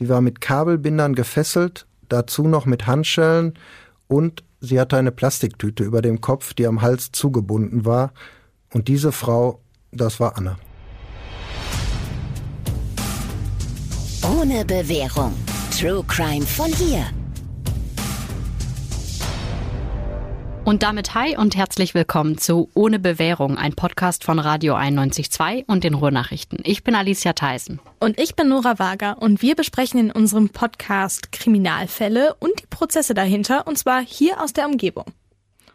Sie war mit Kabelbindern gefesselt, dazu noch mit Handschellen und sie hatte eine Plastiktüte über dem Kopf, die am Hals zugebunden war. Und diese Frau, das war Anna. Ohne Bewährung. True Crime von hier. Und damit hi und herzlich willkommen zu Ohne Bewährung, ein Podcast von Radio 91.2 und den Ruhrnachrichten. Ich bin Alicia Theisen. Und ich bin Nora Wager und wir besprechen in unserem Podcast Kriminalfälle und die Prozesse dahinter und zwar hier aus der Umgebung.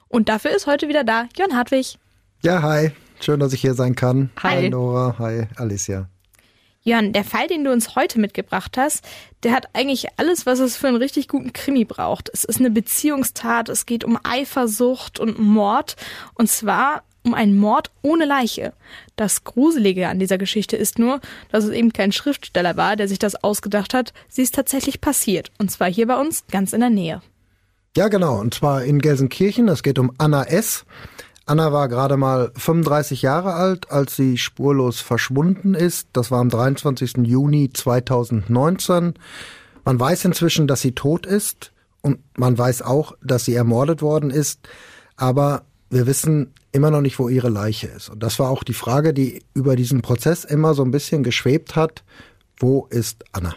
Und dafür ist heute wieder da Jörn Hartwig. Ja, hi. Schön, dass ich hier sein kann. Hi. Hi Nora, hi Alicia. Jörn, der Fall, den du uns heute mitgebracht hast, der hat eigentlich alles, was es für einen richtig guten Krimi braucht. Es ist eine Beziehungstat, es geht um Eifersucht und Mord. Und zwar um einen Mord ohne Leiche. Das Gruselige an dieser Geschichte ist nur, dass es eben kein Schriftsteller war, der sich das ausgedacht hat. Sie ist tatsächlich passiert. Und zwar hier bei uns ganz in der Nähe. Ja, genau. Und zwar in Gelsenkirchen. Es geht um Anna S. Anna war gerade mal 35 Jahre alt, als sie spurlos verschwunden ist. Das war am 23. Juni 2019. Man weiß inzwischen, dass sie tot ist und man weiß auch, dass sie ermordet worden ist. Aber wir wissen immer noch nicht, wo ihre Leiche ist. Und das war auch die Frage, die über diesen Prozess immer so ein bisschen geschwebt hat. Wo ist Anna?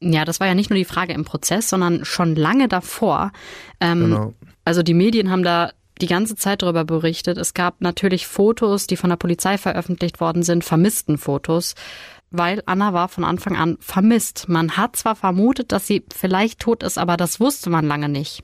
Ja, das war ja nicht nur die Frage im Prozess, sondern schon lange davor. Ähm, Genau. Also die Medien haben da die ganze Zeit darüber berichtet. Es gab natürlich Fotos, die von der Polizei veröffentlicht worden sind, vermissten Fotos, weil Anna war von Anfang an vermisst. Man hat zwar vermutet, dass sie vielleicht tot ist, aber das wusste man lange nicht.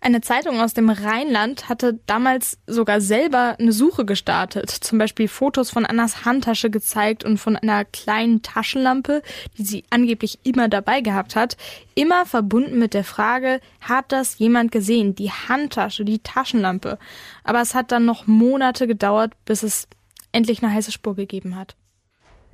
Eine Zeitung aus dem Rheinland hatte damals sogar selber eine Suche gestartet. Zum Beispiel Fotos von Annas Handtasche gezeigt und von einer kleinen Taschenlampe, die sie angeblich immer dabei gehabt hat. Immer verbunden mit der Frage, hat das jemand gesehen? Die Handtasche, die Taschenlampe. Aber es hat dann noch Monate gedauert, bis es endlich eine heiße Spur gegeben hat.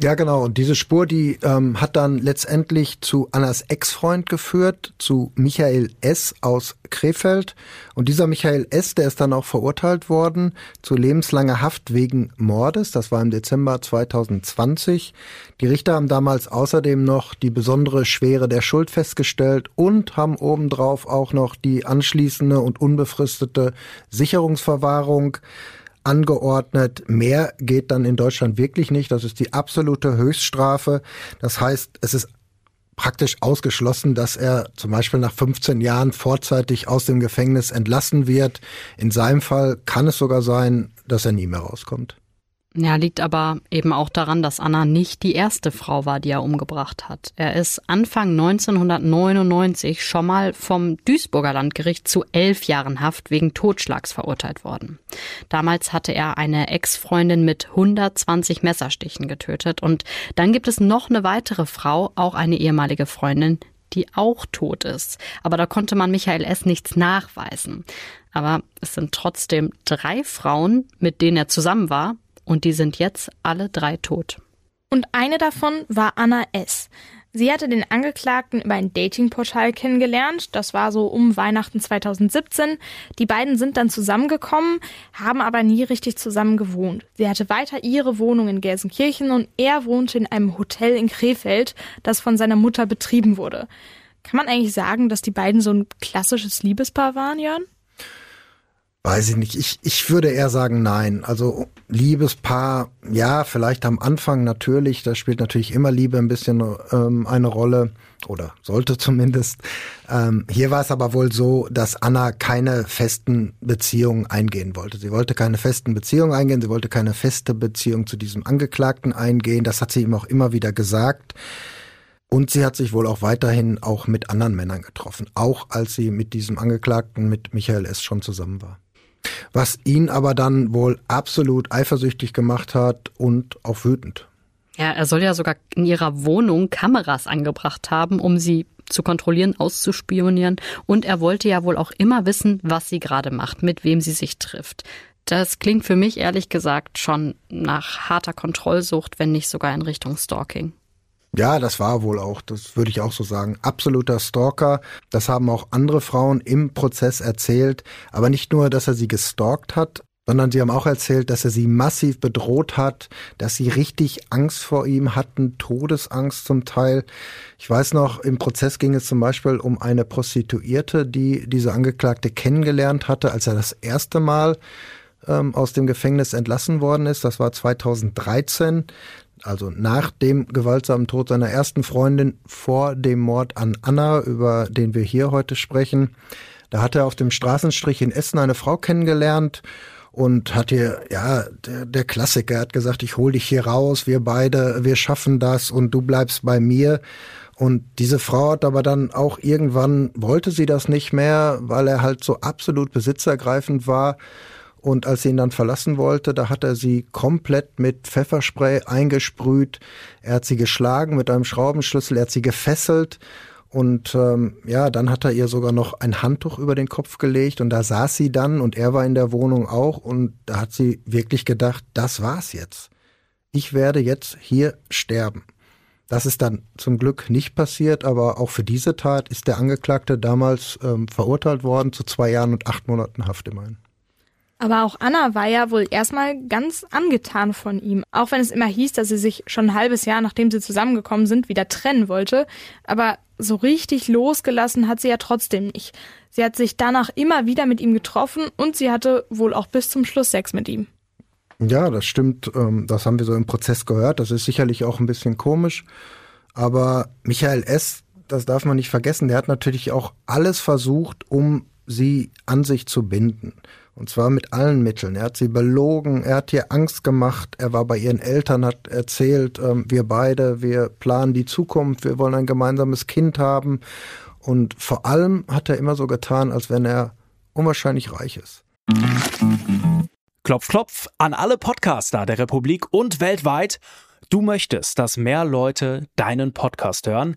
Ja, genau. Und diese Spur, die ähm, hat dann letztendlich zu Annas Ex-Freund geführt, zu Michael S. aus Krefeld. Und dieser Michael S., der ist dann auch verurteilt worden zu lebenslanger Haft wegen Mordes. Das war im Dezember 2020. Die Richter haben damals außerdem noch die besondere Schwere der Schuld festgestellt und haben obendrauf auch noch die anschließende und unbefristete Sicherungsverwahrung angeordnet. Mehr geht dann in Deutschland wirklich nicht. Das ist die absolute Höchststrafe. Das heißt, es ist praktisch ausgeschlossen, dass er zum Beispiel nach 15 Jahren vorzeitig aus dem Gefängnis entlassen wird. In seinem Fall kann es sogar sein, dass er nie mehr rauskommt. Ja, liegt aber eben auch daran, dass Anna nicht die erste Frau war, die er umgebracht hat. Er ist Anfang 1999 schon mal vom Duisburger Landgericht zu elf Jahren Haft wegen Totschlags verurteilt worden. Damals hatte er eine Ex-Freundin mit 120 Messerstichen getötet und dann gibt es noch eine weitere Frau, auch eine ehemalige Freundin, die auch tot ist. Aber da konnte man Michael S. nichts nachweisen. Aber es sind trotzdem drei Frauen, mit denen er zusammen war, und die sind jetzt alle drei tot. Und eine davon war Anna S. Sie hatte den Angeklagten über ein Datingportal kennengelernt. Das war so um Weihnachten 2017. Die beiden sind dann zusammengekommen, haben aber nie richtig zusammen gewohnt. Sie hatte weiter ihre Wohnung in Gelsenkirchen und er wohnte in einem Hotel in Krefeld, das von seiner Mutter betrieben wurde. Kann man eigentlich sagen, dass die beiden so ein klassisches Liebespaar waren, Jörn? Weiß ich nicht. Ich, ich würde eher sagen, nein. Also Liebespaar, ja, vielleicht am Anfang natürlich. Da spielt natürlich immer Liebe ein bisschen ähm, eine Rolle oder sollte zumindest. Ähm, hier war es aber wohl so, dass Anna keine festen Beziehungen eingehen wollte. Sie wollte keine festen Beziehungen eingehen. Sie wollte keine feste Beziehung zu diesem Angeklagten eingehen. Das hat sie ihm auch immer wieder gesagt. Und sie hat sich wohl auch weiterhin auch mit anderen Männern getroffen, auch als sie mit diesem Angeklagten, mit Michael S. schon zusammen war. Was ihn aber dann wohl absolut eifersüchtig gemacht hat und auch wütend. Ja, er soll ja sogar in ihrer Wohnung Kameras angebracht haben, um sie zu kontrollieren, auszuspionieren. Und er wollte ja wohl auch immer wissen, was sie gerade macht, mit wem sie sich trifft. Das klingt für mich ehrlich gesagt schon nach harter Kontrollsucht, wenn nicht sogar in Richtung Stalking. Ja, das war wohl auch, das würde ich auch so sagen, absoluter Stalker. Das haben auch andere Frauen im Prozess erzählt. Aber nicht nur, dass er sie gestalkt hat, sondern sie haben auch erzählt, dass er sie massiv bedroht hat, dass sie richtig Angst vor ihm hatten, Todesangst zum Teil. Ich weiß noch, im Prozess ging es zum Beispiel um eine Prostituierte, die diese Angeklagte kennengelernt hatte, als er das erste Mal ähm, aus dem Gefängnis entlassen worden ist. Das war 2013 also nach dem gewaltsamen Tod seiner ersten Freundin vor dem Mord an Anna, über den wir hier heute sprechen. Da hat er auf dem Straßenstrich in Essen eine Frau kennengelernt und hat hier, ja, der, der Klassiker hat gesagt, ich hol dich hier raus, wir beide, wir schaffen das und du bleibst bei mir. Und diese Frau hat aber dann auch irgendwann, wollte sie das nicht mehr, weil er halt so absolut besitzergreifend war. Und als sie ihn dann verlassen wollte, da hat er sie komplett mit Pfefferspray eingesprüht. Er hat sie geschlagen mit einem Schraubenschlüssel, er hat sie gefesselt und ähm, ja, dann hat er ihr sogar noch ein Handtuch über den Kopf gelegt und da saß sie dann und er war in der Wohnung auch und da hat sie wirklich gedacht, das war's jetzt. Ich werde jetzt hier sterben. Das ist dann zum Glück nicht passiert, aber auch für diese Tat ist der Angeklagte damals ähm, verurteilt worden zu zwei Jahren und acht Monaten Haft immerhin. Aber auch Anna war ja wohl erstmal ganz angetan von ihm. Auch wenn es immer hieß, dass sie sich schon ein halbes Jahr, nachdem sie zusammengekommen sind, wieder trennen wollte. Aber so richtig losgelassen hat sie ja trotzdem nicht. Sie hat sich danach immer wieder mit ihm getroffen und sie hatte wohl auch bis zum Schluss Sex mit ihm. Ja, das stimmt. Ähm, das haben wir so im Prozess gehört. Das ist sicherlich auch ein bisschen komisch. Aber Michael S., das darf man nicht vergessen, der hat natürlich auch alles versucht, um sie an sich zu binden. Und zwar mit allen Mitteln. Er hat sie belogen, er hat ihr Angst gemacht, er war bei ihren Eltern, hat erzählt, ähm, wir beide, wir planen die Zukunft, wir wollen ein gemeinsames Kind haben. Und vor allem hat er immer so getan, als wenn er unwahrscheinlich reich ist. Klopf, klopf an alle Podcaster der Republik und weltweit. Du möchtest, dass mehr Leute deinen Podcast hören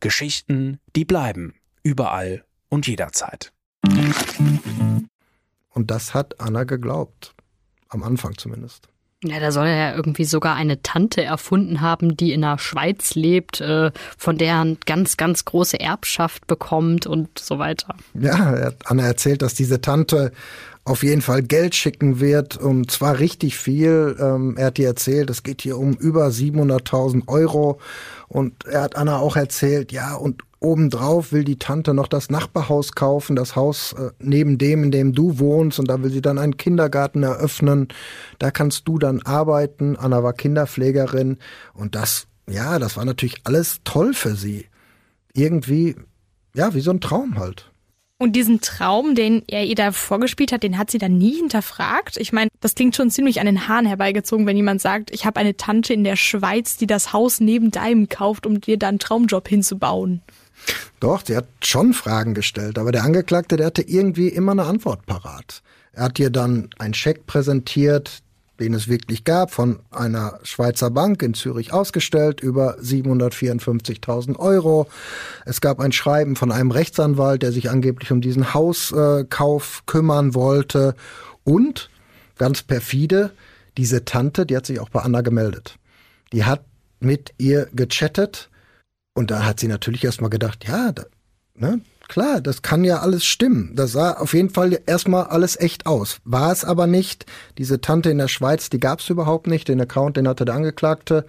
Geschichten, die bleiben. Überall und jederzeit. Und das hat Anna geglaubt. Am Anfang zumindest. Ja, da soll er ja irgendwie sogar eine Tante erfunden haben, die in der Schweiz lebt, äh, von der er ganz, ganz große Erbschaft bekommt und so weiter. Ja, er hat Anna erzählt, dass diese Tante auf jeden Fall Geld schicken wird, und zwar richtig viel. Ähm, er hat ihr erzählt, es geht hier um über 700.000 Euro. Und er hat Anna auch erzählt, ja, und obendrauf will die Tante noch das Nachbarhaus kaufen, das Haus äh, neben dem, in dem du wohnst. Und da will sie dann einen Kindergarten eröffnen. Da kannst du dann arbeiten. Anna war Kinderpflegerin. Und das, ja, das war natürlich alles toll für sie. Irgendwie, ja, wie so ein Traum halt. Und diesen Traum, den er ihr da vorgespielt hat, den hat sie dann nie hinterfragt. Ich meine, das klingt schon ziemlich an den Haaren herbeigezogen, wenn jemand sagt, ich habe eine Tante in der Schweiz, die das Haus neben deinem kauft, um dir da einen Traumjob hinzubauen. Doch, sie hat schon Fragen gestellt, aber der Angeklagte, der hatte irgendwie immer eine Antwort parat. Er hat ihr dann einen Scheck präsentiert, den es wirklich gab, von einer Schweizer Bank in Zürich ausgestellt, über 754.000 Euro. Es gab ein Schreiben von einem Rechtsanwalt, der sich angeblich um diesen Hauskauf kümmern wollte. Und, ganz perfide, diese Tante, die hat sich auch bei Anna gemeldet. Die hat mit ihr gechattet und da hat sie natürlich erstmal gedacht, ja, da, ne, Klar, das kann ja alles stimmen. Das sah auf jeden Fall erstmal alles echt aus. War es aber nicht. Diese Tante in der Schweiz, die gab es überhaupt nicht. Den Account, den hatte der Angeklagte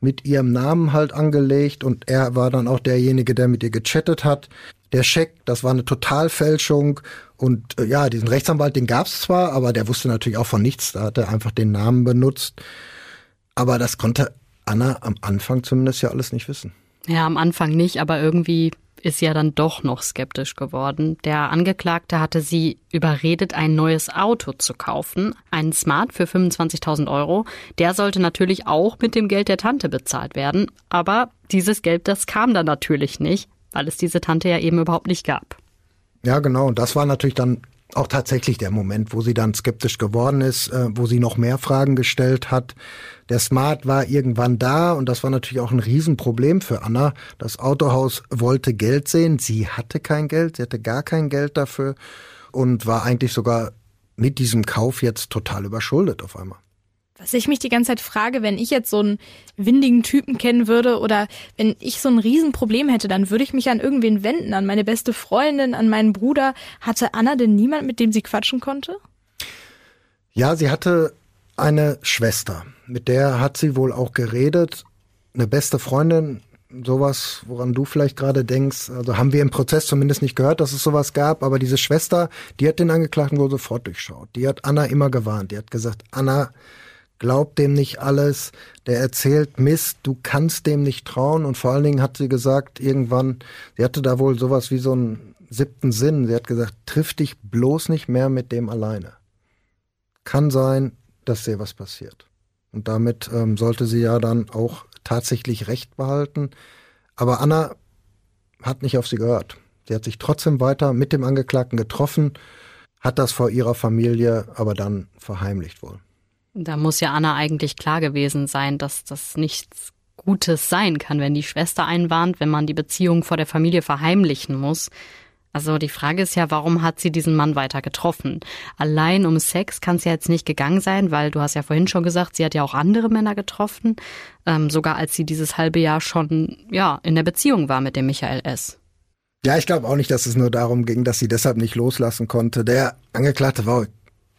mit ihrem Namen halt angelegt und er war dann auch derjenige, der mit ihr gechattet hat. Der Scheck, das war eine Totalfälschung und äh, ja, diesen Rechtsanwalt, den gab es zwar, aber der wusste natürlich auch von nichts, da hat er einfach den Namen benutzt. Aber das konnte Anna am Anfang zumindest ja alles nicht wissen. Ja, am Anfang nicht, aber irgendwie ist ja dann doch noch skeptisch geworden. Der Angeklagte hatte sie überredet, ein neues Auto zu kaufen, einen Smart für 25.000 Euro. Der sollte natürlich auch mit dem Geld der Tante bezahlt werden, aber dieses Geld, das kam dann natürlich nicht, weil es diese Tante ja eben überhaupt nicht gab. Ja, genau. Und das war natürlich dann auch tatsächlich der Moment, wo sie dann skeptisch geworden ist, äh, wo sie noch mehr Fragen gestellt hat. Der Smart war irgendwann da und das war natürlich auch ein Riesenproblem für Anna. Das Autohaus wollte Geld sehen. Sie hatte kein Geld, sie hatte gar kein Geld dafür und war eigentlich sogar mit diesem Kauf jetzt total überschuldet auf einmal. Was ich mich die ganze Zeit frage, wenn ich jetzt so einen windigen Typen kennen würde oder wenn ich so ein Riesenproblem hätte, dann würde ich mich an irgendwen wenden, an meine beste Freundin, an meinen Bruder. Hatte Anna denn niemand, mit dem sie quatschen konnte? Ja, sie hatte eine Schwester, mit der hat sie wohl auch geredet. Eine beste Freundin, sowas, woran du vielleicht gerade denkst. Also haben wir im Prozess zumindest nicht gehört, dass es sowas gab, aber diese Schwester, die hat den Angeklagten wohl sofort durchschaut. Die hat Anna immer gewarnt. Die hat gesagt, Anna, glaub dem nicht alles, der erzählt Mist, du kannst dem nicht trauen und vor allen Dingen hat sie gesagt, irgendwann, sie hatte da wohl sowas wie so einen siebten Sinn, sie hat gesagt, triff dich bloß nicht mehr mit dem alleine. Kann sein, dass dir was passiert. Und damit ähm, sollte sie ja dann auch tatsächlich Recht behalten. Aber Anna hat nicht auf sie gehört. Sie hat sich trotzdem weiter mit dem Angeklagten getroffen, hat das vor ihrer Familie aber dann verheimlicht wohl. Da muss ja Anna eigentlich klar gewesen sein, dass das nichts Gutes sein kann, wenn die Schwester einwarnt, wenn man die Beziehung vor der Familie verheimlichen muss. Also die Frage ist ja, warum hat sie diesen Mann weiter getroffen? Allein um Sex kann es ja jetzt nicht gegangen sein, weil du hast ja vorhin schon gesagt, sie hat ja auch andere Männer getroffen, ähm, sogar als sie dieses halbe Jahr schon ja in der Beziehung war mit dem Michael S. Ja, ich glaube auch nicht, dass es nur darum ging, dass sie deshalb nicht loslassen konnte. Der Angeklagte war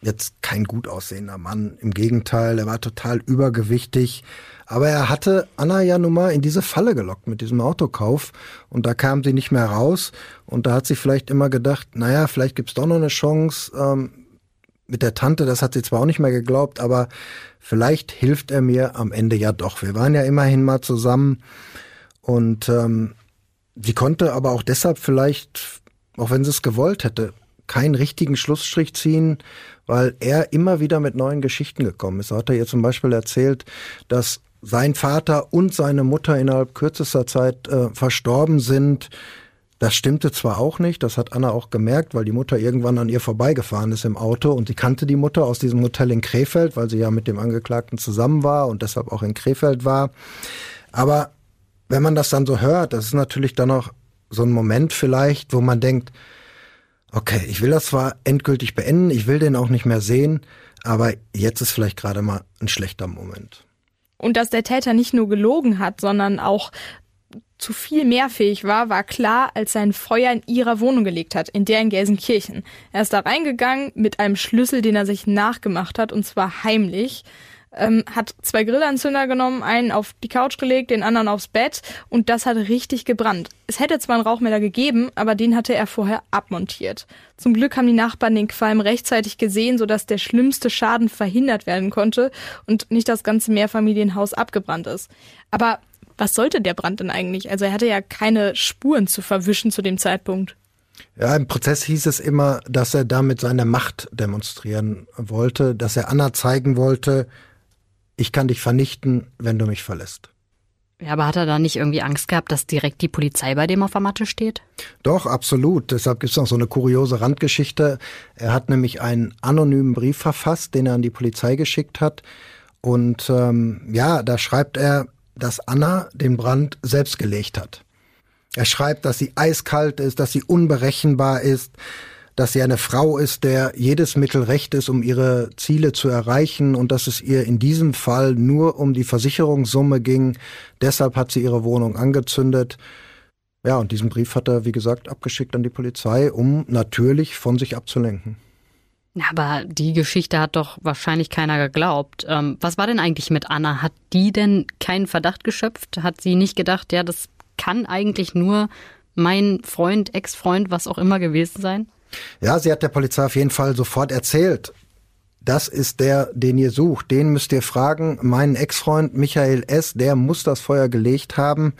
jetzt kein gut aussehender Mann. Im Gegenteil, er war total übergewichtig. Aber er hatte Anna ja nun mal in diese Falle gelockt mit diesem Autokauf. Und da kam sie nicht mehr raus. Und da hat sie vielleicht immer gedacht, naja, vielleicht gibt's doch noch eine Chance. Ähm, mit der Tante, das hat sie zwar auch nicht mehr geglaubt, aber vielleicht hilft er mir am Ende ja doch. Wir waren ja immerhin mal zusammen. Und ähm, sie konnte aber auch deshalb vielleicht, auch wenn sie es gewollt hätte, keinen richtigen Schlussstrich ziehen, weil er immer wieder mit neuen Geschichten gekommen ist. So hat er ihr zum Beispiel erzählt, dass sein Vater und seine Mutter innerhalb kürzester Zeit äh, verstorben sind. Das stimmte zwar auch nicht, das hat Anna auch gemerkt, weil die Mutter irgendwann an ihr vorbeigefahren ist im Auto und sie kannte die Mutter aus diesem Hotel in Krefeld, weil sie ja mit dem Angeklagten zusammen war und deshalb auch in Krefeld war. Aber wenn man das dann so hört, das ist natürlich dann auch so ein Moment vielleicht, wo man denkt, okay, ich will das zwar endgültig beenden, ich will den auch nicht mehr sehen, aber jetzt ist vielleicht gerade mal ein schlechter Moment. Und dass der Täter nicht nur gelogen hat, sondern auch zu viel mehr fähig war, war klar, als sein Feuer in ihrer Wohnung gelegt hat, in der in Gelsenkirchen. Er ist da reingegangen mit einem Schlüssel, den er sich nachgemacht hat, und zwar heimlich ähm, hat zwei Grillanzünder genommen, einen auf die Couch gelegt, den anderen aufs Bett und das hat richtig gebrannt. Es hätte zwar einen Rauchmelder gegeben, aber den hatte er vorher abmontiert. Zum Glück haben die Nachbarn den Qualm rechtzeitig gesehen, sodass der schlimmste Schaden verhindert werden konnte und nicht das ganze Mehrfamilienhaus abgebrannt ist. Aber was sollte der Brand denn eigentlich? Also er hatte ja keine Spuren zu verwischen zu dem Zeitpunkt. Ja, im Prozess hieß es immer, dass er damit seine Macht demonstrieren wollte, dass er Anna zeigen wollte, ich kann dich vernichten, wenn du mich verlässt. Ja, aber hat er da nicht irgendwie Angst gehabt, dass direkt die Polizei bei dem auf der Matte steht? Doch, absolut. Deshalb gibt es noch so eine kuriose Randgeschichte. Er hat nämlich einen anonymen Brief verfasst, den er an die Polizei geschickt hat. Und ähm, ja, da schreibt er, dass Anna den Brand selbst gelegt hat. Er schreibt, dass sie eiskalt ist, dass sie unberechenbar ist, dass sie eine Frau ist, der jedes Mittel recht ist, um ihre Ziele zu erreichen und dass es ihr in diesem Fall nur um die Versicherungssumme ging. Deshalb hat sie ihre Wohnung angezündet. Ja, und diesen Brief hat er, wie gesagt, abgeschickt an die Polizei, um natürlich von sich abzulenken. Aber die Geschichte hat doch wahrscheinlich keiner geglaubt. Ähm, was war denn eigentlich mit Anna? Hat die denn keinen Verdacht geschöpft? Hat sie nicht gedacht, ja, das kann eigentlich nur mein Freund, Ex-Freund, was auch immer gewesen sein? Ja, sie hat der Polizei auf jeden Fall sofort erzählt. Das ist der, den ihr sucht. Den müsst ihr fragen. Mein Ex-Freund Michael S., der muss das Feuer gelegt haben.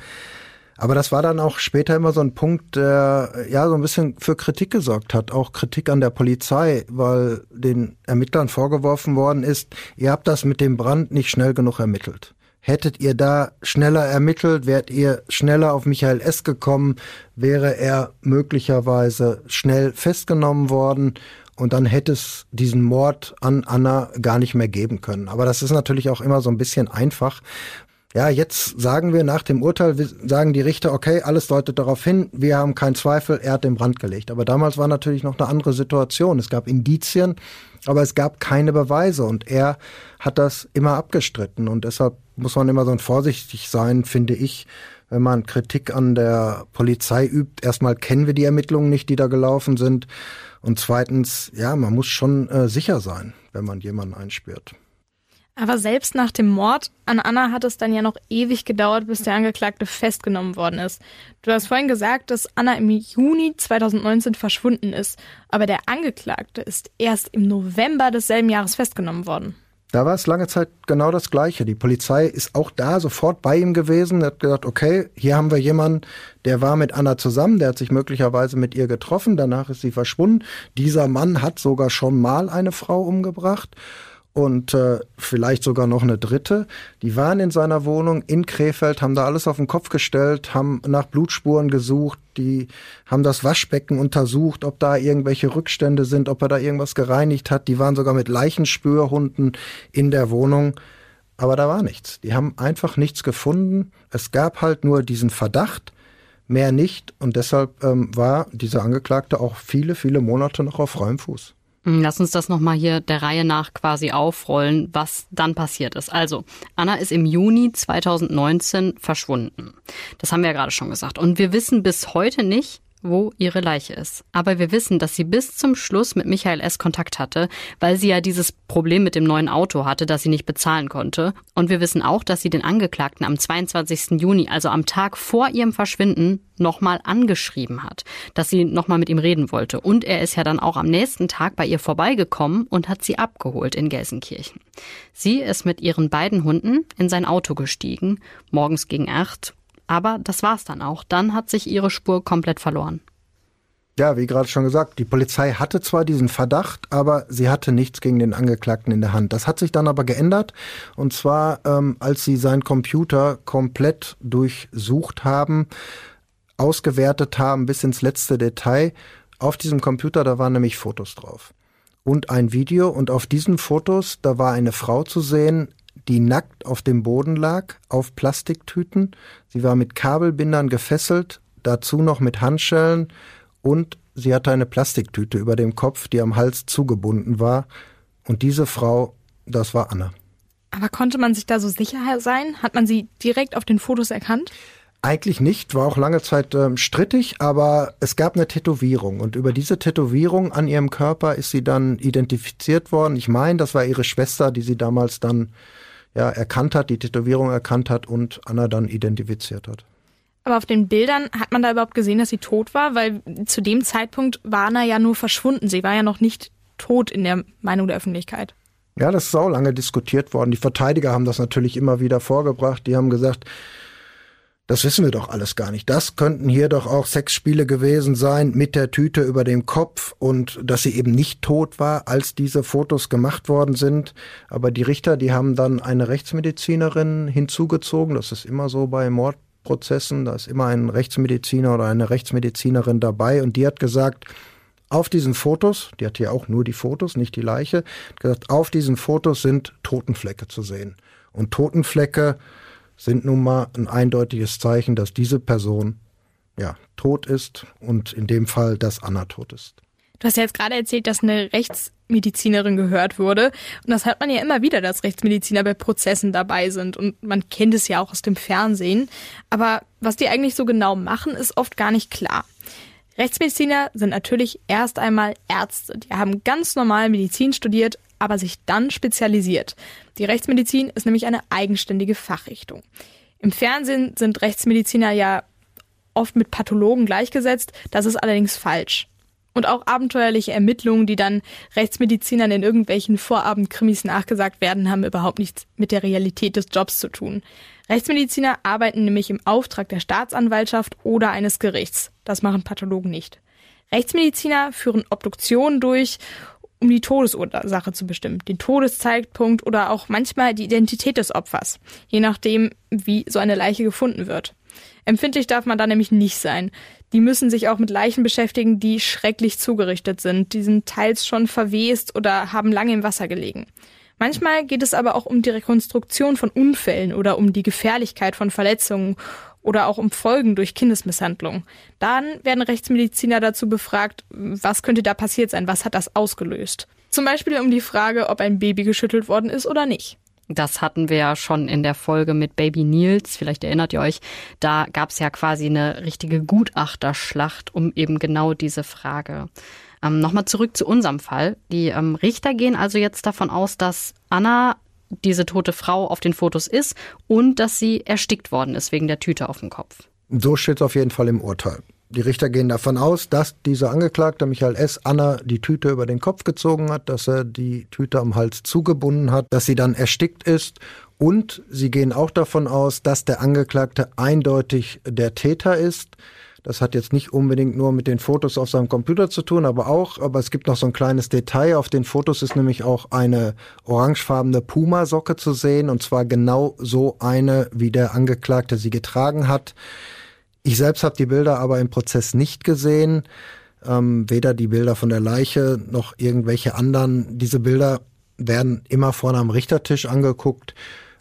Aber das war dann auch später immer so ein Punkt, der ja so ein bisschen für Kritik gesorgt hat, auch Kritik an der Polizei, weil den Ermittlern vorgeworfen worden ist, ihr habt das mit dem Brand nicht schnell genug ermittelt. Hättet ihr da schneller ermittelt, wärt ihr schneller auf Michael S. gekommen, wäre er möglicherweise schnell festgenommen worden. und dann hätte es diesen Mord an Anna gar nicht mehr geben können. Aber das ist natürlich auch immer so ein bisschen einfach. Ja, jetzt sagen wir nach dem Urteil, sagen die Richter, okay, alles deutet darauf hin, wir haben keinen Zweifel, er hat den Brand gelegt. Aber damals war natürlich noch eine andere Situation. Es gab Indizien, aber es gab keine Beweise und er hat das immer abgestritten und deshalb muss man immer so vorsichtig sein, finde ich, wenn man Kritik an der Polizei übt. Erstmal kennen wir die Ermittlungen nicht, die da gelaufen sind. Und zweitens, ja, man muss schon äh, sicher sein, wenn man jemanden einsperrt. Aber selbst nach dem Mord an Anna hat es dann ja noch ewig gedauert, bis der Angeklagte festgenommen worden ist. Du hast vorhin gesagt, dass Anna im Juni 2019 verschwunden ist, aber der Angeklagte ist erst im November desselben Jahres festgenommen worden. Da war es lange Zeit genau das Gleiche. Die Polizei ist auch da sofort bei ihm gewesen, hat gesagt, okay, hier haben wir jemanden, der war mit Anna zusammen, der hat sich möglicherweise mit ihr getroffen, danach ist sie verschwunden. Dieser Mann hat sogar schon mal eine Frau umgebracht und äh, vielleicht sogar noch eine dritte. Die waren in seiner Wohnung in Krefeld, haben da alles auf den Kopf gestellt, haben nach Blutspuren gesucht, die haben das Waschbecken untersucht, ob da irgendwelche Rückstände sind, ob er da irgendwas gereinigt hat. Die waren sogar mit Leichenspürhunden in der Wohnung. Aber da war nichts. Die haben einfach nichts gefunden. Es gab halt nur diesen Verdacht, mehr nicht. Und deshalb ähm, war dieser Angeklagte auch viele, viele Monate noch auf freiem Fuß. Hm, lass uns das nochmal hier der Reihe nach quasi aufrollen, was dann passiert ist. Also, Anna ist im Juni 2019 verschwunden. Das haben wir ja gerade schon gesagt. Und wir wissen bis heute nicht, wo ihre Leiche ist. Aber wir wissen, dass sie bis zum Schluss mit Michael S. Kontakt hatte, weil sie ja dieses Problem mit dem neuen Auto hatte, das sie nicht bezahlen konnte. Und wir wissen auch, dass sie den Angeklagten am 22. Juni, also am Tag vor ihrem Verschwinden, nochmal angeschrieben hat, dass sie nochmal mit ihm reden wollte. Und er ist ja dann auch am nächsten Tag bei ihr vorbeigekommen und hat sie abgeholt in Gelsenkirchen. Sie ist mit ihren beiden Hunden in sein Auto gestiegen, morgens gegen acht aber das war's dann auch. Dann hat sich ihre Spur komplett verloren. Ja, wie gerade schon gesagt, die Polizei hatte zwar diesen Verdacht, aber sie hatte nichts gegen den Angeklagten in der Hand. Das hat sich dann aber geändert. Und zwar, ähm, als sie seinen Computer komplett durchsucht haben, ausgewertet haben bis ins letzte Detail. Auf diesem Computer, da waren nämlich Fotos drauf. Und ein Video. Und auf diesen Fotos, da war eine Frau zu sehen, die nackt auf dem Boden lag, auf Plastiktüten. Sie war mit Kabelbindern gefesselt, dazu noch mit Handschellen und sie hatte eine Plastiktüte über dem Kopf, die am Hals zugebunden war. Und diese Frau, das war Anna. Aber konnte man sich da so sicher sein? Hat man sie direkt auf den Fotos erkannt? Eigentlich nicht, war auch lange Zeit ähm, strittig, aber es gab eine Tätowierung und über diese Tätowierung an ihrem Körper ist sie dann identifiziert worden. Ich meine, das war ihre Schwester, die sie damals dann ja, erkannt hat, die Tätowierung erkannt hat und Anna dann identifiziert hat. Aber auf den Bildern hat man da überhaupt gesehen, dass sie tot war? Weil zu dem Zeitpunkt war Anna ja nur verschwunden. Sie war ja noch nicht tot in der Meinung der Öffentlichkeit. Ja, das ist auch lange diskutiert worden. Die Verteidiger haben das natürlich immer wieder vorgebracht. Die haben gesagt, das wissen wir doch alles gar nicht. Das könnten hier doch auch Sexspiele gewesen sein mit der Tüte über dem Kopf und dass sie eben nicht tot war, als diese Fotos gemacht worden sind. Aber die Richter, die haben dann eine Rechtsmedizinerin hinzugezogen. Das ist immer so bei Mordprozessen. Da ist immer ein Rechtsmediziner oder eine Rechtsmedizinerin dabei und die hat gesagt, auf diesen Fotos, die hat hier auch nur die Fotos, nicht die Leiche, gesagt, auf diesen Fotos sind Totenflecke zu sehen. Und Totenflecke, sind nun mal ein eindeutiges Zeichen, dass diese Person ja tot ist und in dem Fall, dass Anna tot ist. Du hast ja jetzt gerade erzählt, dass eine Rechtsmedizinerin gehört wurde. Und das hat man ja immer wieder, dass Rechtsmediziner bei Prozessen dabei sind. Und man kennt es ja auch aus dem Fernsehen. Aber was die eigentlich so genau machen, ist oft gar nicht klar. Rechtsmediziner sind natürlich erst einmal Ärzte. Die haben ganz normal Medizin studiert, aber sich dann spezialisiert. Die Rechtsmedizin ist nämlich eine eigenständige Fachrichtung. Im Fernsehen sind Rechtsmediziner ja oft mit Pathologen gleichgesetzt, das ist allerdings falsch. Und auch abenteuerliche Ermittlungen, die dann Rechtsmedizinern in irgendwelchen Vorabendkrimis nachgesagt werden, haben überhaupt nichts mit der Realität des Jobs zu tun. Rechtsmediziner arbeiten nämlich im Auftrag der Staatsanwaltschaft oder eines Gerichts. Das machen Pathologen nicht. Rechtsmediziner führen Obduktionen durch um die Todesursache zu bestimmen, den Todeszeitpunkt oder auch manchmal die Identität des Opfers, je nachdem, wie so eine Leiche gefunden wird. Empfindlich darf man da nämlich nicht sein, Die müssen sich auch mit Leichen beschäftigen, die schrecklich zugerichtet sind. Die sind teils schon verwest oder haben lange im Wasser gelegen. Manchmal geht es aber auch um die Rekonstruktion von Unfällen oder um die Gefährlichkeit von Verletzungen oder auch um Folgen durch Kindesmisshandlung. Dann werden Rechtsmediziner dazu befragt, was könnte da passiert sein, was hat das ausgelöst. Zum Beispiel um die Frage, ob ein Baby geschüttelt worden ist oder nicht. Das hatten wir ja schon in der Folge mit Baby Nils, vielleicht erinnert ihr euch. Da gab es ja quasi eine richtige Gutachterschlacht um eben genau diese Frage. Ähm, Nochmal zurück zu unserem Fall. Die ähm, Richter gehen also jetzt davon aus, dass Anna diese tote Frau auf den Fotos ist und dass sie erstickt worden ist wegen der Tüte auf dem Kopf. So steht es auf jeden Fall im Urteil. Die Richter gehen davon aus, dass dieser Angeklagte Michael S. Anna die Tüte über den Kopf gezogen hat, dass er die Tüte am Hals zugebunden hat, dass sie dann erstickt ist und sie gehen auch davon aus, dass der Angeklagte eindeutig der Täter ist. Das hat jetzt nicht unbedingt nur mit den Fotos auf seinem Computer zu tun, aber auch, aber es gibt noch so ein kleines Detail. Auf den Fotos ist nämlich auch eine orangefarbene Puma-Socke zu sehen und zwar genau so eine, wie der Angeklagte sie getragen hat. Ich selbst habe die Bilder aber im Prozess nicht gesehen. Ähm, weder die Bilder von der Leiche noch irgendwelche anderen. Diese Bilder werden immer vorne am Richtertisch angeguckt.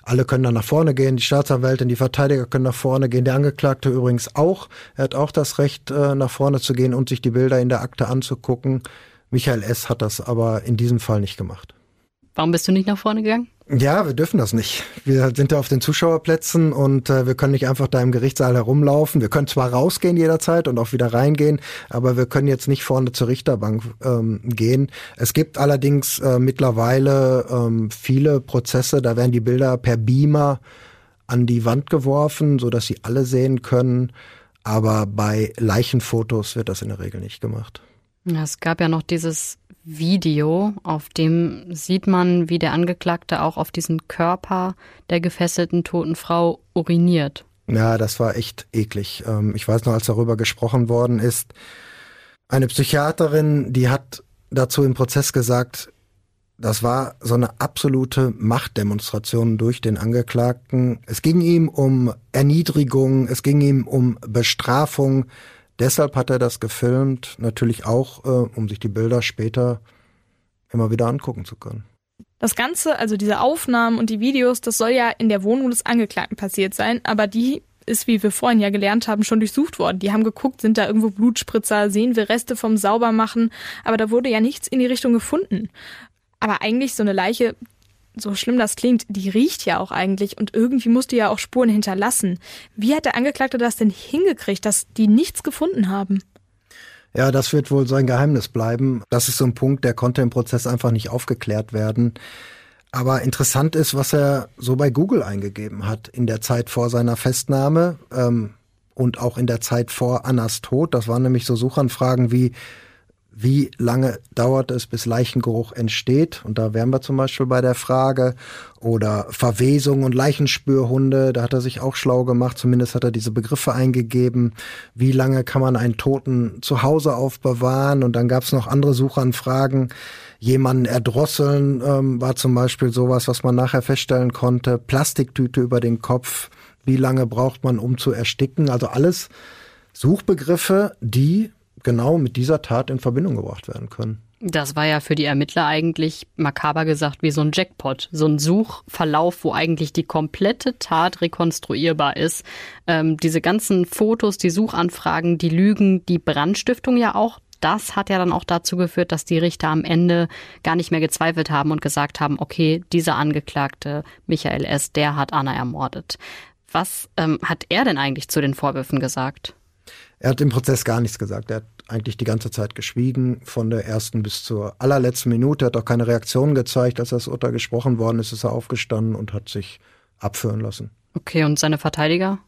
Alle können dann nach vorne gehen, die Staatsanwältin, die Verteidiger können nach vorne gehen, der Angeklagte übrigens auch. Er hat auch das Recht, äh, nach vorne zu gehen und sich die Bilder in der Akte anzugucken. Michael S. hat das aber in diesem Fall nicht gemacht. Warum bist du nicht nach vorne gegangen? Ja, wir dürfen das nicht. Wir sind ja auf den Zuschauerplätzen und äh, wir können nicht einfach da im Gerichtssaal herumlaufen. Wir können zwar rausgehen jederzeit und auch wieder reingehen, aber wir können jetzt nicht vorne zur Richterbank ähm, gehen. Es gibt allerdings äh, mittlerweile ähm, viele Prozesse, da werden die Bilder per Beamer an die Wand geworfen, so dass sie alle sehen können. Aber bei Leichenfotos wird das in der Regel nicht gemacht. Es gab ja noch dieses Video, auf dem sieht man, wie der Angeklagte auch auf diesen Körper der gefesselten toten Frau uriniert. Ja, das war echt eklig. Ähm, ich weiß noch, als darüber gesprochen worden ist, eine Psychiaterin, die hat dazu im Prozess gesagt, das war so eine absolute Machtdemonstration durch den Angeklagten. Es ging ihm um Erniedrigung, es ging ihm um Bestrafung, Deshalb hat er das gefilmt, natürlich auch, äh, um sich die Bilder später immer wieder angucken zu können. Das Ganze, also diese Aufnahmen und die Videos, das soll ja in der Wohnung des Angeklagten passiert sein, aber die ist, wie wir vorhin ja gelernt haben, schon durchsucht worden. Die haben geguckt, sind da irgendwo Blutspritzer, sehen wir Reste vom Saubermachen, aber da wurde ja nichts in die Richtung gefunden. Aber eigentlich so eine Leiche, so schlimm das klingt, die riecht ja auch eigentlich und irgendwie musste ja auch Spuren hinterlassen. Wie hat der Angeklagte das denn hingekriegt, dass die nichts gefunden haben? Ja, das wird wohl sein Geheimnis bleiben. Das ist so ein Punkt, der konnte im Prozess einfach nicht aufgeklärt werden. Aber interessant ist, was er so bei Google eingegeben hat in der Zeit vor seiner Festnahme ähm, und auch in der Zeit vor Annas Tod. Das waren nämlich so Suchanfragen wie wie lange dauert es, bis Leichengeruch entsteht? Und da wären wir zum Beispiel bei der Frage. Oder Verwesung und Leichenspürhunde, da hat er sich auch schlau gemacht, zumindest hat er diese Begriffe eingegeben. Wie lange kann man einen Toten zu Hause aufbewahren? Und dann gab es noch andere Suchanfragen. Jemanden erdrosseln ähm, war zum Beispiel sowas, was man nachher feststellen konnte. Plastiktüte über den Kopf. Wie lange braucht man, um zu ersticken? Also alles Suchbegriffe, die genau mit dieser Tat in Verbindung gebracht werden können. Das war ja für die Ermittler eigentlich makaber gesagt wie so ein Jackpot, so ein Suchverlauf, wo eigentlich die komplette Tat rekonstruierbar ist. Ähm, diese ganzen Fotos, die Suchanfragen, die Lügen, die Brandstiftung ja auch. Das hat ja dann auch dazu geführt, dass die Richter am Ende gar nicht mehr gezweifelt haben und gesagt haben, okay, dieser Angeklagte Michael S., der hat Anna ermordet. Was ähm, hat er denn eigentlich zu den Vorwürfen gesagt? Er hat im Prozess gar nichts gesagt. Er hat eigentlich die ganze Zeit geschwiegen, von der ersten bis zur allerletzten Minute. Er hat auch keine Reaktion gezeigt. Als das Urteil gesprochen worden ist, ist er aufgestanden und hat sich abführen lassen. Okay, und seine Verteidiger?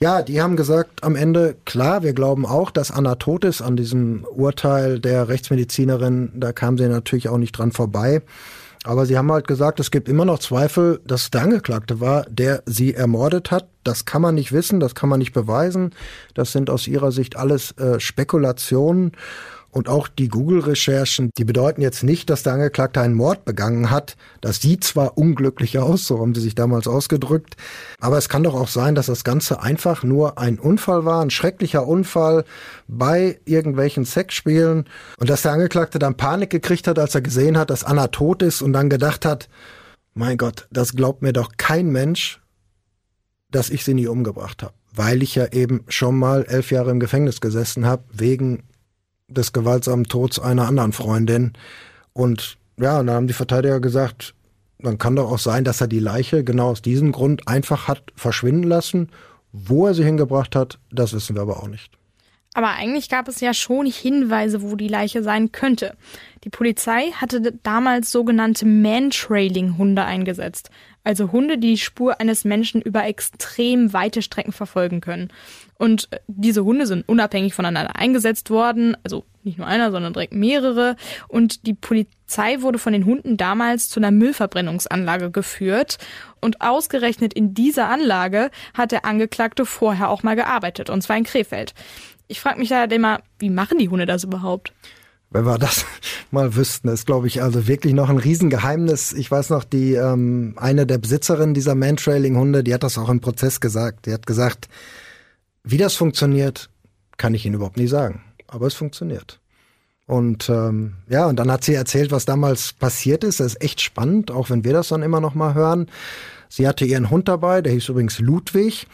Ja, die haben gesagt am Ende, klar, wir glauben auch, dass Anna tot ist. An diesem Urteil der Rechtsmedizinerin, da kam sie natürlich auch nicht dran vorbei. Aber sie haben halt gesagt, es gibt immer noch Zweifel, dass der Angeklagte war, der sie ermordet hat. Das kann man nicht wissen, das kann man nicht beweisen. Das sind aus ihrer Sicht alles äh, Spekulationen. Und auch die Google-Recherchen, die bedeuten jetzt nicht, dass der Angeklagte einen Mord begangen hat. Das sieht zwar unglücklich aus, so haben sie sich damals ausgedrückt, aber es kann doch auch sein, dass das Ganze einfach nur ein Unfall war, ein schrecklicher Unfall bei irgendwelchen Sexspielen. Und dass der Angeklagte dann Panik gekriegt hat, als er gesehen hat, dass Anna tot ist und dann gedacht hat, mein Gott, das glaubt mir doch kein Mensch, dass ich sie nie umgebracht habe, weil ich ja eben schon mal elf Jahre im Gefängnis gesessen habe wegen des gewaltsamen Todes einer anderen Freundin. Und ja, dann haben die Verteidiger gesagt, dann kann doch auch sein, dass er die Leiche genau aus diesem Grund einfach hat verschwinden lassen. Wo er sie hingebracht hat, das wissen wir aber auch nicht. Aber eigentlich gab es ja schon Hinweise, wo die Leiche sein könnte. Die Polizei hatte damals sogenannte Man-Trailing-Hunde eingesetzt. Also Hunde, die die Spur eines Menschen über extrem weite Strecken verfolgen können. Und äh, diese Hunde sind unabhängig voneinander eingesetzt worden. Also nicht nur einer, sondern direkt mehrere. Und die Polizei wurde von den Hunden damals zu einer Müllverbrennungsanlage geführt. Und ausgerechnet in dieser Anlage hat der Angeklagte vorher auch mal gearbeitet. Und zwar in Krefeld. Ich frage mich da halt immer, wie machen die Hunde das überhaupt? Wenn wir das mal wüssten, ist, glaube ich, also wirklich noch ein Riesengeheimnis. Ich weiß noch, die ähm, eine der Besitzerinnen dieser Mantrailing-Hunde, die hat das auch im Prozess gesagt. Die hat gesagt, wie das funktioniert, kann ich Ihnen überhaupt nie sagen. Aber es funktioniert. Und ähm, ja, und dann hat sie erzählt, was damals passiert ist. Das ist echt spannend, auch wenn wir das dann immer noch mal hören. Sie hatte ihren Hund dabei, der hieß übrigens Ludwig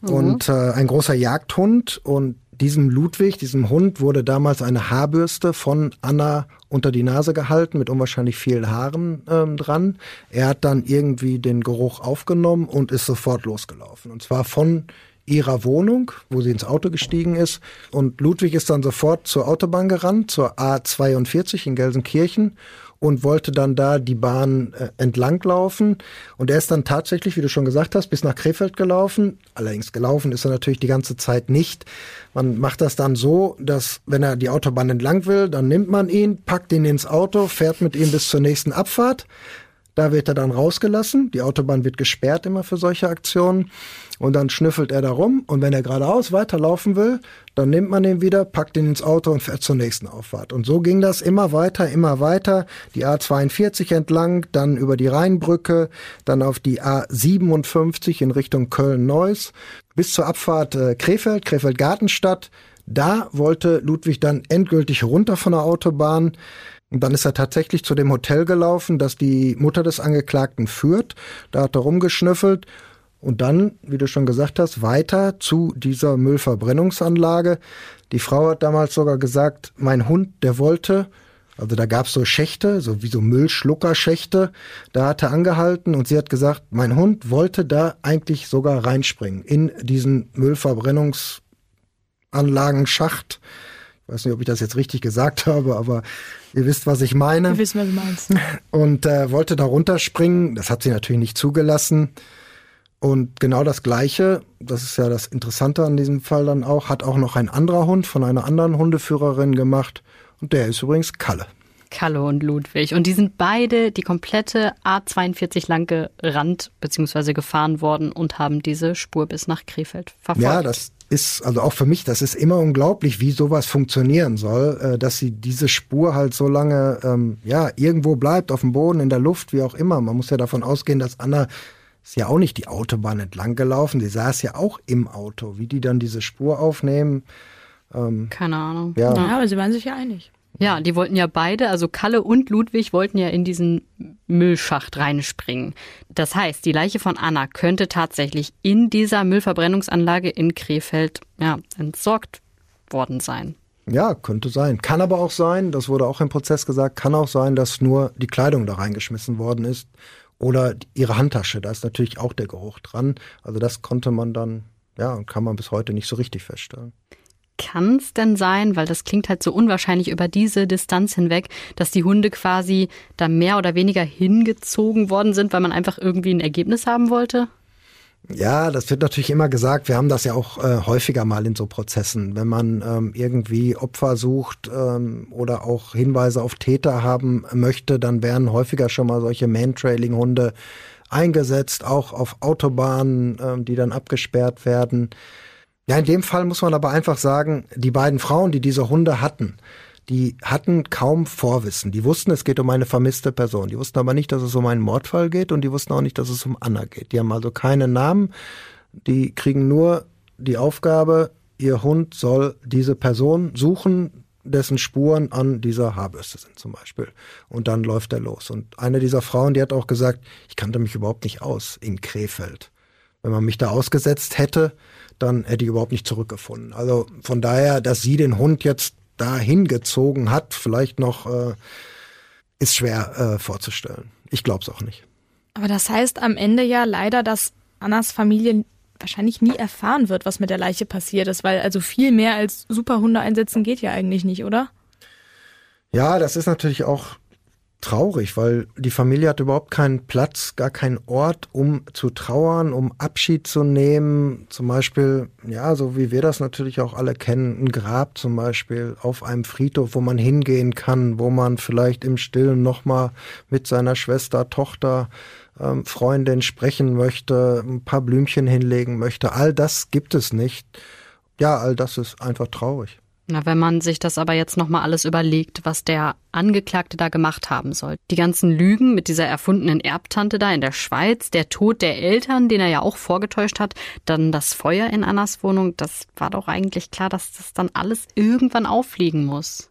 mhm. und äh, ein großer Jagdhund und diesem Ludwig, diesem Hund, wurde damals eine Haarbürste von Anna unter die Nase gehalten mit unwahrscheinlich vielen Haaren ähm, dran. Er hat dann irgendwie den Geruch aufgenommen und ist sofort losgelaufen. Und zwar von ihrer Wohnung, wo sie ins Auto gestiegen ist. Und Ludwig ist dann sofort zur Autobahn gerannt, zur A42 in Gelsenkirchen und wollte dann da die Bahn äh, entlang laufen. Und er ist dann tatsächlich, wie du schon gesagt hast, bis nach Krefeld gelaufen. Allerdings gelaufen ist er natürlich die ganze Zeit nicht. Man macht das dann so, dass wenn er die Autobahn entlang will, dann nimmt man ihn, packt ihn ins Auto, fährt mit ihm bis zur nächsten Abfahrt. Da wird er dann rausgelassen. Die Autobahn wird gesperrt immer für solche Aktionen. Und dann schnüffelt er da rum. Und wenn er geradeaus weiterlaufen will, dann nimmt man ihn wieder, packt ihn ins Auto und fährt zur nächsten Auffahrt. Und so ging das immer weiter, immer weiter. Die A42 entlang, dann über die Rheinbrücke, dann auf die A57 in Richtung Köln-Neuss, bis zur Abfahrt äh, Krefeld, Krefeld-Gartenstadt. Da wollte Ludwig dann endgültig runter von der Autobahn. Und dann ist er tatsächlich zu dem Hotel gelaufen, das die Mutter des Angeklagten führt. Da hat er rumgeschnüffelt und dann, wie du schon gesagt hast, weiter zu dieser Müllverbrennungsanlage. Die Frau hat damals sogar gesagt, mein Hund, der wollte, also da gab's so Schächte, so wie so Müllschluckerschächte, da hat er angehalten und sie hat gesagt, mein Hund wollte da eigentlich sogar reinspringen in diesen Müllverbrennungsanlagenschacht. Ich weiß nicht, ob ich das jetzt richtig gesagt habe, aber ihr wisst, was ich meine. Wir wissen, was du meinst. Und äh, wollte da runterspringen. Das hat sie natürlich nicht zugelassen. Und genau das Gleiche, das ist ja das Interessante an diesem Fall dann auch, hat auch noch ein anderer Hund von einer anderen Hundeführerin gemacht. Und der ist übrigens Kalle. Kalle und Ludwig. Und die sind beide die komplette A42 lang gerannt bzw. gefahren worden und haben diese Spur bis nach Krefeld verfolgt. Ja, das ist, also auch für mich, das ist immer unglaublich, wie sowas funktionieren soll, äh, dass sie diese Spur halt so lange, ähm, ja, irgendwo bleibt, auf dem Boden, in der Luft, wie auch immer. Man muss ja davon ausgehen, dass Anna ist ja auch nicht die Autobahn entlang gelaufen, sie saß ja auch im Auto. Wie die dann diese Spur aufnehmen. Ähm, Keine Ahnung. Ja. ja, aber sie waren sich ja einig. Ja, die wollten ja beide, also Kalle und Ludwig wollten ja in diesen Müllschacht reinspringen. Das heißt, die Leiche von Anna könnte tatsächlich in dieser Müllverbrennungsanlage in Krefeld ja, entsorgt worden sein. Ja, könnte sein. Kann aber auch sein, das wurde auch im Prozess gesagt, kann auch sein, dass nur die Kleidung da reingeschmissen worden ist oder ihre Handtasche. Da ist natürlich auch der Geruch dran. Also das konnte man dann, ja, kann man bis heute nicht so richtig feststellen. Kann es denn sein, weil das klingt halt so unwahrscheinlich über diese Distanz hinweg, dass die Hunde quasi da mehr oder weniger hingezogen worden sind, weil man einfach irgendwie ein Ergebnis haben wollte? Ja, das wird natürlich immer gesagt. Wir haben das ja auch äh, häufiger mal in so Prozessen. Wenn man ähm, irgendwie Opfer sucht ähm, oder auch Hinweise auf Täter haben möchte, dann werden häufiger schon mal solche Man-Trailing-Hunde eingesetzt, auch auf Autobahnen, ähm, die dann abgesperrt werden. Ja, in dem Fall muss man aber einfach sagen, die beiden Frauen, die diese Hunde hatten, die hatten kaum Vorwissen. Die wussten, es geht um eine vermisste Person. Die wussten aber nicht, dass es um einen Mordfall geht und die wussten auch nicht, dass es um Anna geht. Die haben also keine Namen. Die kriegen nur die Aufgabe, ihr Hund soll diese Person suchen, dessen Spuren an dieser Haarbürste sind zum Beispiel. Und dann läuft er los. Und eine dieser Frauen, die hat auch gesagt, ich kannte mich überhaupt nicht aus in Krefeld. Wenn man mich da ausgesetzt hätte, dann hätte ich überhaupt nicht zurückgefunden. Also von daher, dass sie den Hund jetzt dahin gezogen hat, vielleicht noch, äh, ist schwer äh, vorzustellen. Ich glaube es auch nicht. Aber das heißt am Ende ja leider, dass Annas Familie wahrscheinlich nie erfahren wird, was mit der Leiche passiert ist, weil also viel mehr als Superhunde einsetzen geht ja eigentlich nicht, oder? Ja, das ist natürlich auch traurig, weil die Familie hat überhaupt keinen Platz, gar keinen Ort, um zu trauern, um Abschied zu nehmen. Zum Beispiel, ja, so wie wir das natürlich auch alle kennen, ein Grab zum Beispiel auf einem Friedhof, wo man hingehen kann, wo man vielleicht im Stillen nochmal mit seiner Schwester, Tochter, ähm, Freundin sprechen möchte, ein paar Blümchen hinlegen möchte. All das gibt es nicht. Ja, all das ist einfach traurig. Na, wenn man sich das aber jetzt nochmal alles überlegt, was der Angeklagte da gemacht haben soll. Die ganzen Lügen mit dieser erfundenen Erbtante da in der Schweiz, der Tod der Eltern, den er ja auch vorgetäuscht hat, dann das Feuer in Annas Wohnung, das war doch eigentlich klar, dass das dann alles irgendwann auffliegen muss.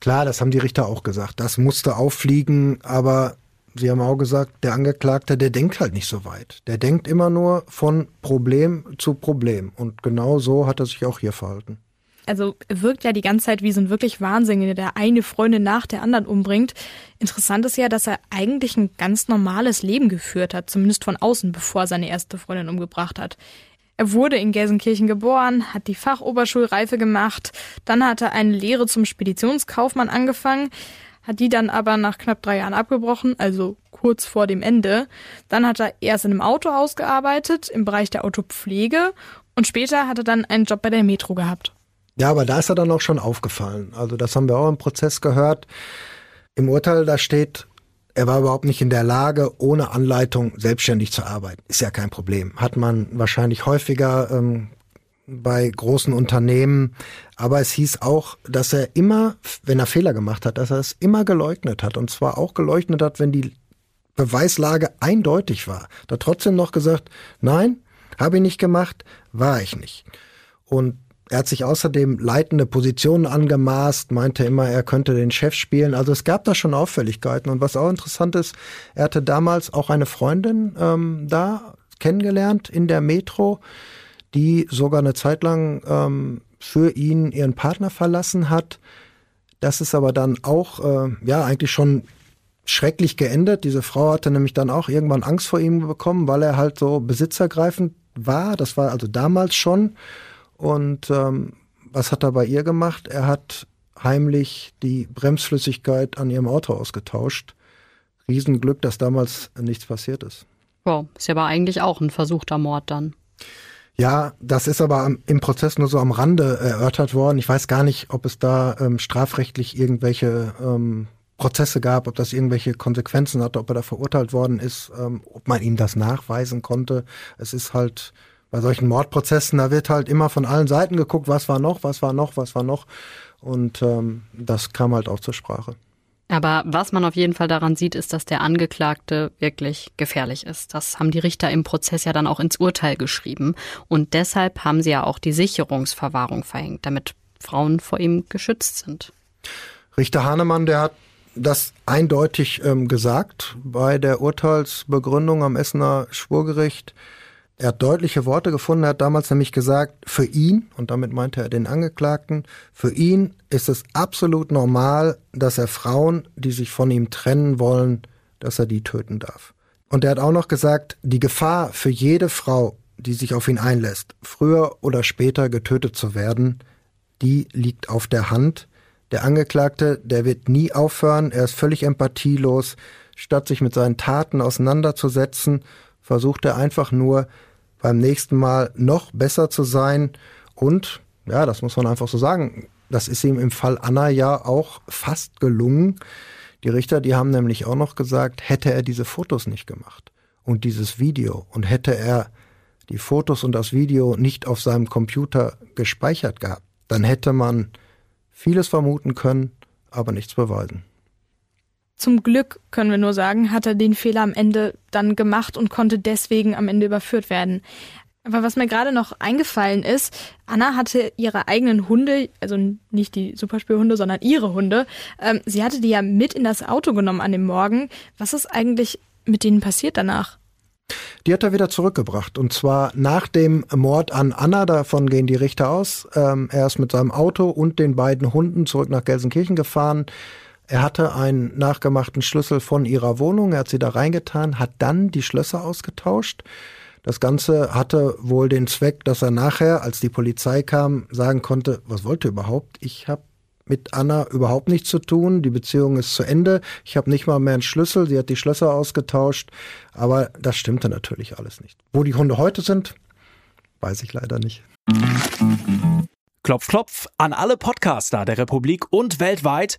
Klar, das haben die Richter auch gesagt. Das musste auffliegen, aber Sie haben auch gesagt, der Angeklagte, der denkt halt nicht so weit. Der denkt immer nur von Problem zu Problem. Und genau so hat er sich auch hier verhalten also wirkt ja die ganze Zeit wie so ein wirklich Wahnsinniger, der eine Freundin nach der anderen umbringt. Interessant ist ja, dass er eigentlich ein ganz normales Leben geführt hat, zumindest von außen, bevor er seine erste Freundin umgebracht hat. Er wurde in Gelsenkirchen geboren, hat die Fachoberschulreife gemacht, dann hat er eine Lehre zum Speditionskaufmann angefangen, hat die dann aber nach knapp drei Jahren abgebrochen, also kurz vor dem Ende. Dann hat er erst in einem Autohaus gearbeitet, im Bereich der Autopflege und später hat er dann einen Job bei der Metro gehabt. Ja, aber da ist er dann auch schon aufgefallen. Also das haben wir auch im Prozess gehört. Im Urteil, da steht, er war überhaupt nicht in der Lage, ohne Anleitung selbstständig zu arbeiten. Ist ja kein Problem. Hat man wahrscheinlich häufiger ähm, bei großen Unternehmen. Aber es hieß auch, dass er immer, wenn er Fehler gemacht hat, dass er es immer geleugnet hat. Und zwar auch geleugnet hat, wenn die Beweislage eindeutig war. Da trotzdem noch gesagt, nein, habe ich nicht gemacht, war ich nicht. Und er hat sich außerdem leitende Positionen angemaßt, meinte immer, er könnte den Chef spielen. Also es gab da schon Auffälligkeiten. Und was auch interessant ist, er hatte damals auch eine Freundin ähm, da kennengelernt in der Metro, die sogar eine Zeit lang ähm, für ihn ihren Partner verlassen hat. Das ist aber dann auch, äh, ja, eigentlich schon schrecklich geendet. Diese Frau hatte nämlich dann auch irgendwann Angst vor ihm bekommen, weil er halt so besitzergreifend war. Das war also damals schon. Und ähm, was hat er bei ihr gemacht? Er hat heimlich die Bremsflüssigkeit an ihrem Auto ausgetauscht. Riesenglück, dass damals nichts passiert ist. Wow, ist ja aber eigentlich auch ein versuchter Mord dann. Ja, das ist aber im Prozess nur so am Rande erörtert worden. Ich weiß gar nicht, ob es da ähm, strafrechtlich irgendwelche ähm, Prozesse gab, ob das irgendwelche Konsequenzen hatte, ob er da verurteilt worden ist, ähm, ob man ihm das nachweisen konnte. Es ist halt bei solchen Mordprozessen, da wird halt immer von allen Seiten geguckt, was war noch, was war noch, was war noch. Und ähm, das kam halt auch zur Sprache. Aber was man auf jeden Fall daran sieht, ist, dass der Angeklagte wirklich gefährlich ist. Das haben die Richter im Prozess ja dann auch ins Urteil geschrieben. Und deshalb haben sie ja auch die Sicherungsverwahrung verhängt, damit Frauen vor ihm geschützt sind. Richter Hahnemann, der hat das eindeutig ähm, gesagt bei der Urteilsbegründung am Essener Schwurgericht. Er hat deutliche Worte gefunden, er hat damals nämlich gesagt, für ihn, und damit meinte er den Angeklagten, für ihn ist es absolut normal, dass er Frauen, die sich von ihm trennen wollen, dass er die töten darf. Und er hat auch noch gesagt, die Gefahr für jede Frau, die sich auf ihn einlässt, früher oder später getötet zu werden, die liegt auf der Hand. Der Angeklagte, der wird nie aufhören, er ist völlig empathielos. Statt sich mit seinen Taten auseinanderzusetzen, versucht er einfach nur, beim nächsten Mal noch besser zu sein. Und, ja, das muss man einfach so sagen, das ist ihm im Fall Anna ja auch fast gelungen. Die Richter, die haben nämlich auch noch gesagt, hätte er diese Fotos nicht gemacht und dieses Video und hätte er die Fotos und das Video nicht auf seinem Computer gespeichert gehabt, dann hätte man vieles vermuten können aber nichts beweisen. Zum Glück können wir nur sagen, hat er den Fehler am Ende dann gemacht und konnte deswegen am Ende überführt werden. Aber was mir gerade noch eingefallen ist, Anna hatte ihre eigenen Hunde, also nicht die Superspielhunde, sondern ihre Hunde, ähm, sie hatte die ja mit in das Auto genommen an dem Morgen. Was ist eigentlich mit denen passiert danach? Die hat er wieder zurückgebracht. Und zwar nach dem Mord an Anna, davon gehen die Richter aus. Ähm, er ist mit seinem Auto und den beiden Hunden zurück nach Gelsenkirchen gefahren. Er hatte einen nachgemachten Schlüssel von ihrer Wohnung, er hat sie da reingetan, hat dann die Schlösser ausgetauscht. Das Ganze hatte wohl den Zweck, dass er nachher, als die Polizei kam, sagen konnte, was wollte überhaupt? Ich habe mit Anna überhaupt nichts zu tun. Die Beziehung ist zu Ende. Ich habe nicht mal mehr einen Schlüssel. Sie hat die Schlösser ausgetauscht. Aber das stimmte natürlich alles nicht. Wo die Hunde heute sind, weiß ich leider nicht. Klopf, klopf an alle Podcaster der Republik und weltweit.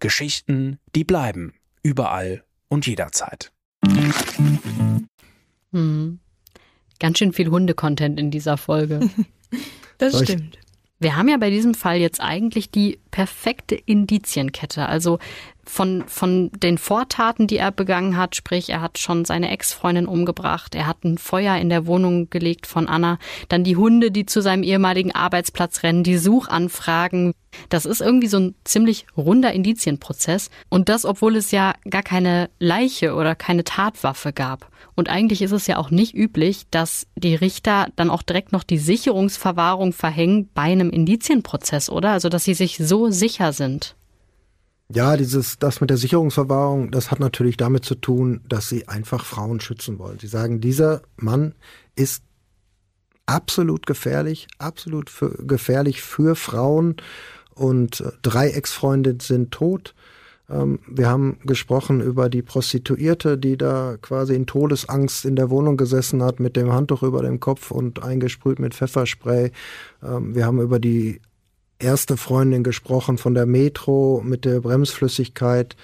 Geschichten, die bleiben. Überall und jederzeit. Hm. Ganz schön viel Hunde-Content in dieser Folge. das stimmt. Wir haben ja bei diesem Fall jetzt eigentlich die perfekte Indizienkette. Also von, von den Vortaten, die er begangen hat, sprich, er hat schon seine Ex-Freundin umgebracht, er hat ein Feuer in der Wohnung gelegt von Anna, dann die Hunde, die zu seinem ehemaligen Arbeitsplatz rennen, die Suchanfragen. Das ist irgendwie so ein ziemlich runder Indizienprozess. Und das, obwohl es ja gar keine Leiche oder keine Tatwaffe gab. Und eigentlich ist es ja auch nicht üblich, dass die Richter dann auch direkt noch die Sicherungsverwahrung verhängen bei einem Indizienprozess, oder? Also, dass sie sich so sicher sind. Ja, dieses, das mit der Sicherungsverwahrung, das hat natürlich damit zu tun, dass sie einfach Frauen schützen wollen. Sie sagen, dieser Mann ist absolut gefährlich, absolut für, gefährlich für Frauen und äh, drei Ex-Freunde sind tot. Ähm, wir haben gesprochen über die Prostituierte, die da quasi in Todesangst in der Wohnung gesessen hat mit dem Handtuch über dem Kopf und eingesprüht mit Pfefferspray. Ähm, wir haben über die erste Freundin gesprochen von der Metro mit der Bremsflüssigkeit.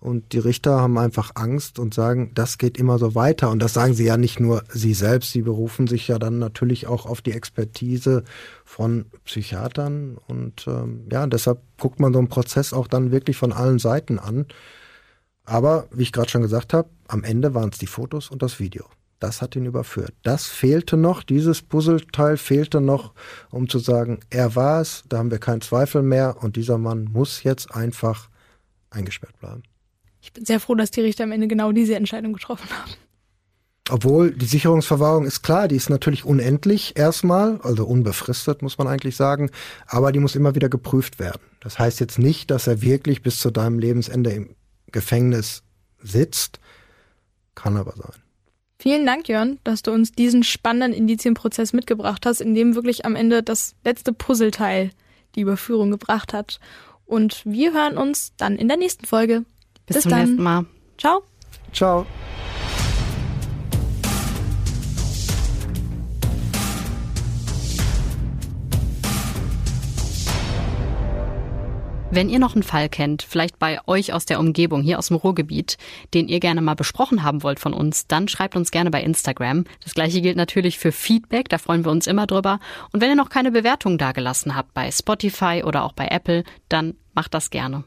Und die Richter haben einfach Angst und sagen, das geht immer so weiter. Und das sagen sie ja nicht nur sie selbst, sie berufen sich ja dann natürlich auch auf die Expertise von Psychiatern. Und ähm, ja, deshalb guckt man so einen Prozess auch dann wirklich von allen Seiten an. Aber wie ich gerade schon gesagt habe, am Ende waren es die Fotos und das Video. Das hat ihn überführt. Das fehlte noch, dieses Puzzleteil fehlte noch, um zu sagen, er war es, da haben wir keinen Zweifel mehr und dieser Mann muss jetzt einfach eingesperrt bleiben. Ich bin sehr froh, dass die Richter am Ende genau diese Entscheidung getroffen haben. Obwohl die Sicherungsverwahrung ist klar, die ist natürlich unendlich erstmal, also unbefristet muss man eigentlich sagen, aber die muss immer wieder geprüft werden. Das heißt jetzt nicht, dass er wirklich bis zu deinem Lebensende im Gefängnis sitzt, kann aber sein. Vielen Dank, Jörn, dass du uns diesen spannenden Indizienprozess mitgebracht hast, in dem wirklich am Ende das letzte Puzzleteil die Überführung gebracht hat. Und wir hören uns dann in der nächsten Folge. Bis, Bis zum dann. nächsten Mal. Ciao. Ciao. Wenn ihr noch einen Fall kennt, vielleicht bei euch aus der Umgebung, hier aus dem Ruhrgebiet, den ihr gerne mal besprochen haben wollt von uns, dann schreibt uns gerne bei Instagram. Das gleiche gilt natürlich für Feedback, da freuen wir uns immer drüber. Und wenn ihr noch keine Bewertung dagelassen habt bei Spotify oder auch bei Apple, dann macht das gerne.